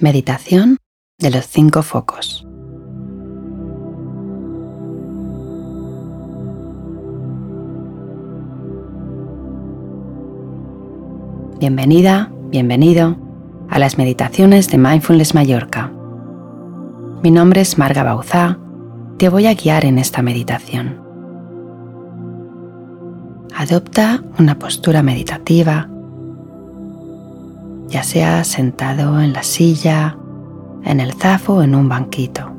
Meditación de los cinco focos. Bienvenida, bienvenido a las meditaciones de Mindfulness Mallorca. Mi nombre es Marga Bauzá, te voy a guiar en esta meditación. Adopta una postura meditativa ya sea sentado en la silla, en el zafo o en un banquito.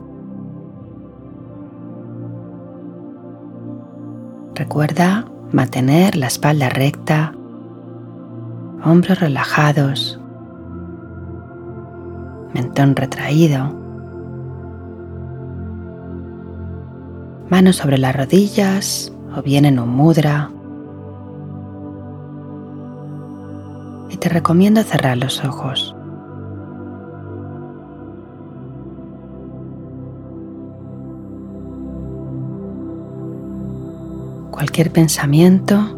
Recuerda mantener la espalda recta, hombros relajados, mentón retraído, manos sobre las rodillas o bien en un mudra te recomiendo cerrar los ojos. Cualquier pensamiento,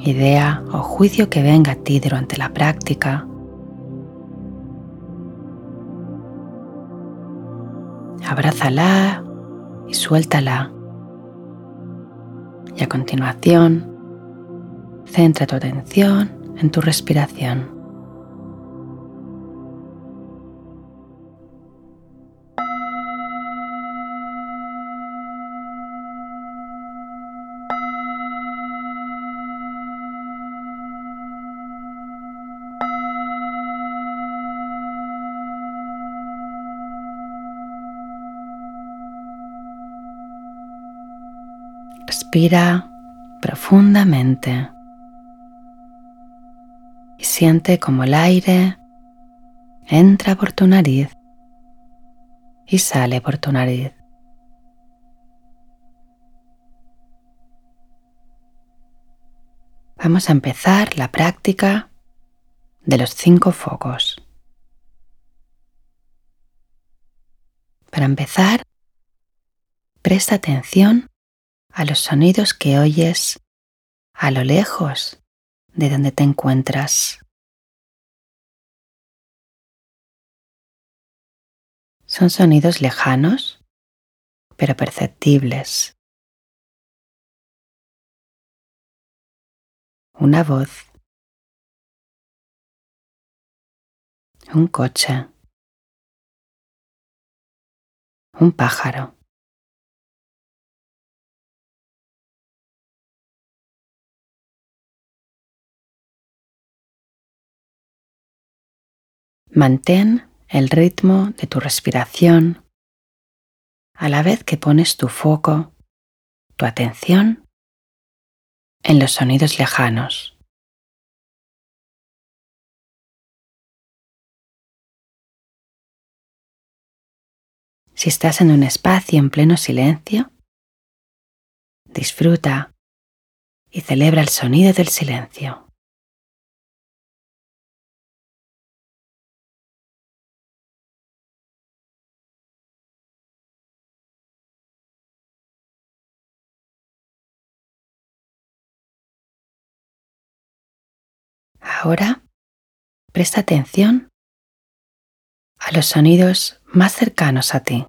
idea o juicio que venga a ti durante la práctica, abrázala y suéltala. Y a continuación, centra tu atención en tu respiración. Respira profundamente siente como el aire entra por tu nariz y sale por tu nariz. Vamos a empezar la práctica de los cinco focos. Para empezar, presta atención a los sonidos que oyes a lo lejos de donde te encuentras. Son sonidos lejanos, pero perceptibles. Una voz. Un coche. Un pájaro. Mantén el ritmo de tu respiración a la vez que pones tu foco, tu atención en los sonidos lejanos. Si estás en un espacio en pleno silencio, disfruta y celebra el sonido del silencio. Ahora presta atención a los sonidos más cercanos a ti.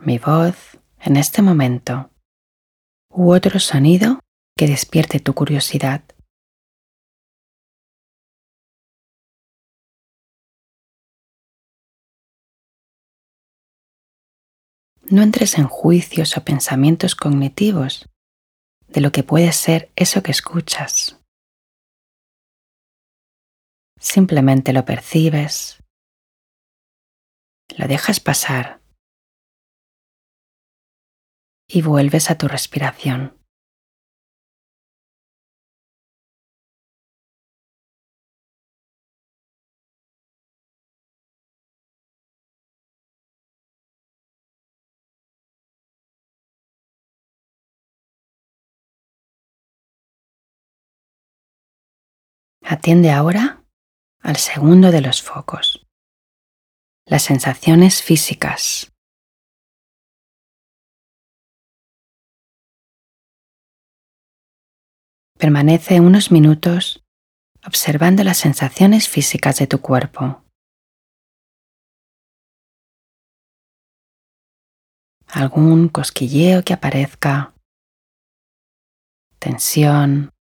Mi voz en este momento u otro sonido que despierte tu curiosidad. No entres en juicios o pensamientos cognitivos de lo que puede ser eso que escuchas. Simplemente lo percibes, lo dejas pasar y vuelves a tu respiración. Atiende ahora al segundo de los focos, las sensaciones físicas. Permanece unos minutos observando las sensaciones físicas de tu cuerpo. Algún cosquilleo que aparezca, tensión,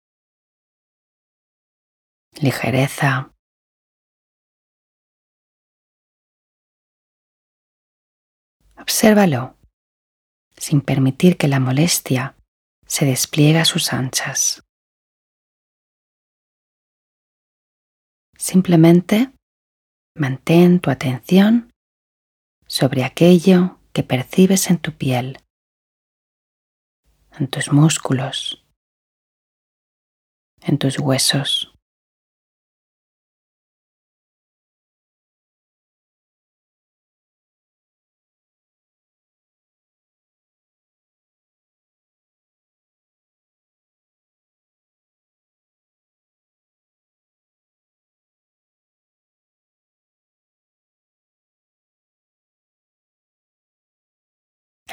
ligereza. Obsérvalo sin permitir que la molestia se despliegue a sus anchas. Simplemente mantén tu atención sobre aquello que percibes en tu piel, en tus músculos, en tus huesos.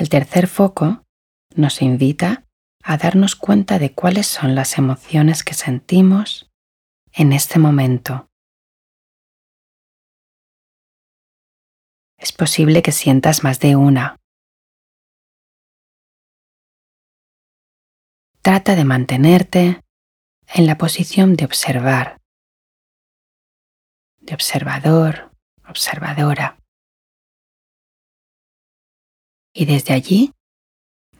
El tercer foco nos invita a darnos cuenta de cuáles son las emociones que sentimos en este momento. Es posible que sientas más de una. Trata de mantenerte en la posición de observar, de observador, observadora y desde allí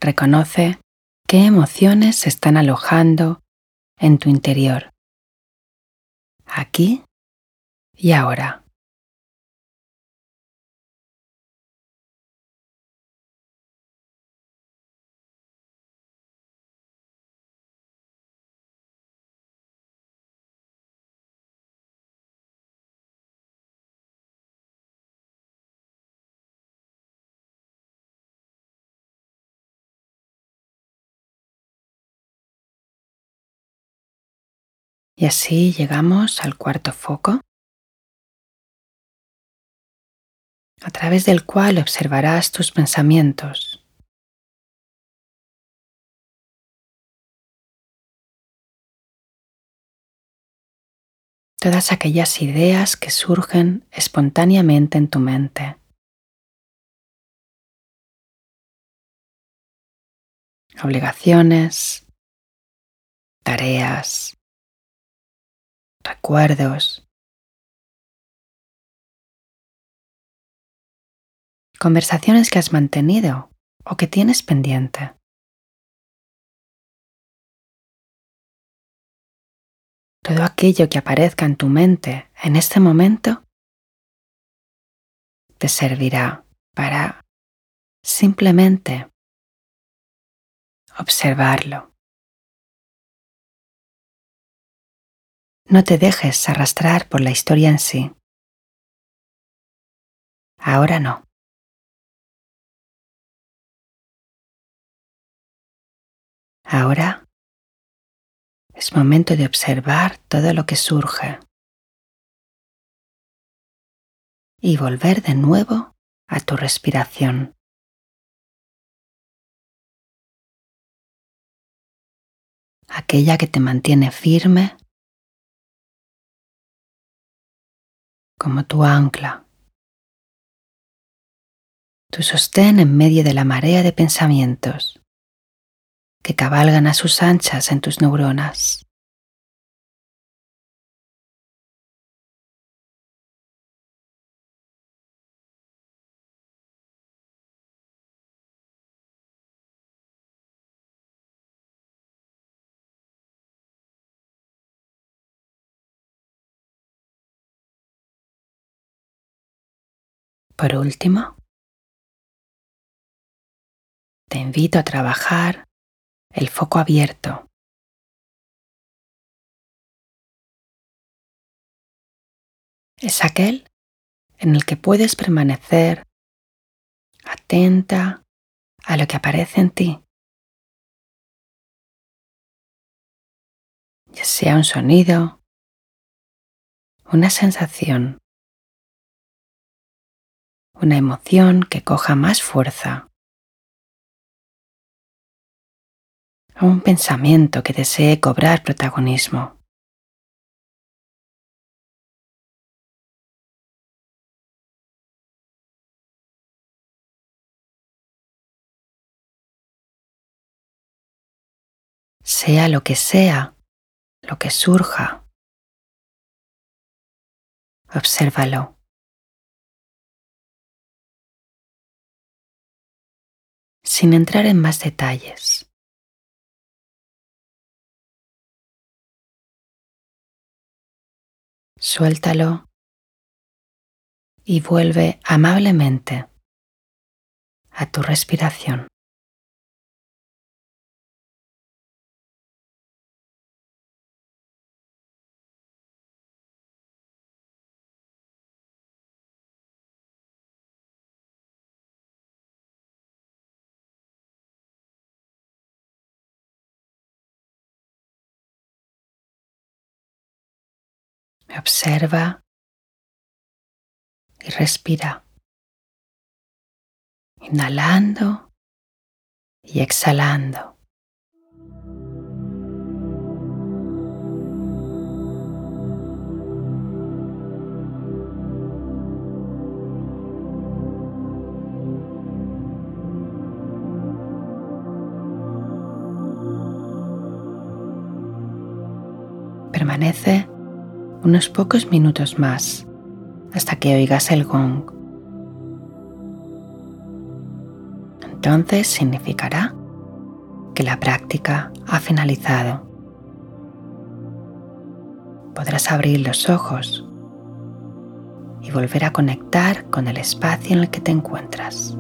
reconoce qué emociones se están alojando en tu interior, aquí y ahora. Y así llegamos al cuarto foco, a través del cual observarás tus pensamientos. Todas aquellas ideas que surgen espontáneamente en tu mente. Obligaciones, tareas, recuerdos, conversaciones que has mantenido o que tienes pendiente. Todo aquello que aparezca en tu mente en este momento te servirá para simplemente observarlo. No te dejes arrastrar por la historia en sí. Ahora no. Ahora es momento de observar todo lo que surge y volver de nuevo a tu respiración. Aquella que te mantiene firme como tu ancla, tu sostén en medio de la marea de pensamientos que cabalgan a sus anchas en tus neuronas. Por último, te invito a trabajar el foco abierto. Es aquel en el que puedes permanecer atenta a lo que aparece en ti, ya sea un sonido, una sensación una emoción que coja más fuerza, a un pensamiento que desee cobrar protagonismo. Sea lo que sea, lo que surja, obsérvalo. Sin entrar en más detalles. Suéltalo y vuelve amablemente a tu respiración. Observa y respira, inhalando y exhalando. Permanece unos pocos minutos más hasta que oigas el gong. Entonces significará que la práctica ha finalizado. Podrás abrir los ojos y volver a conectar con el espacio en el que te encuentras.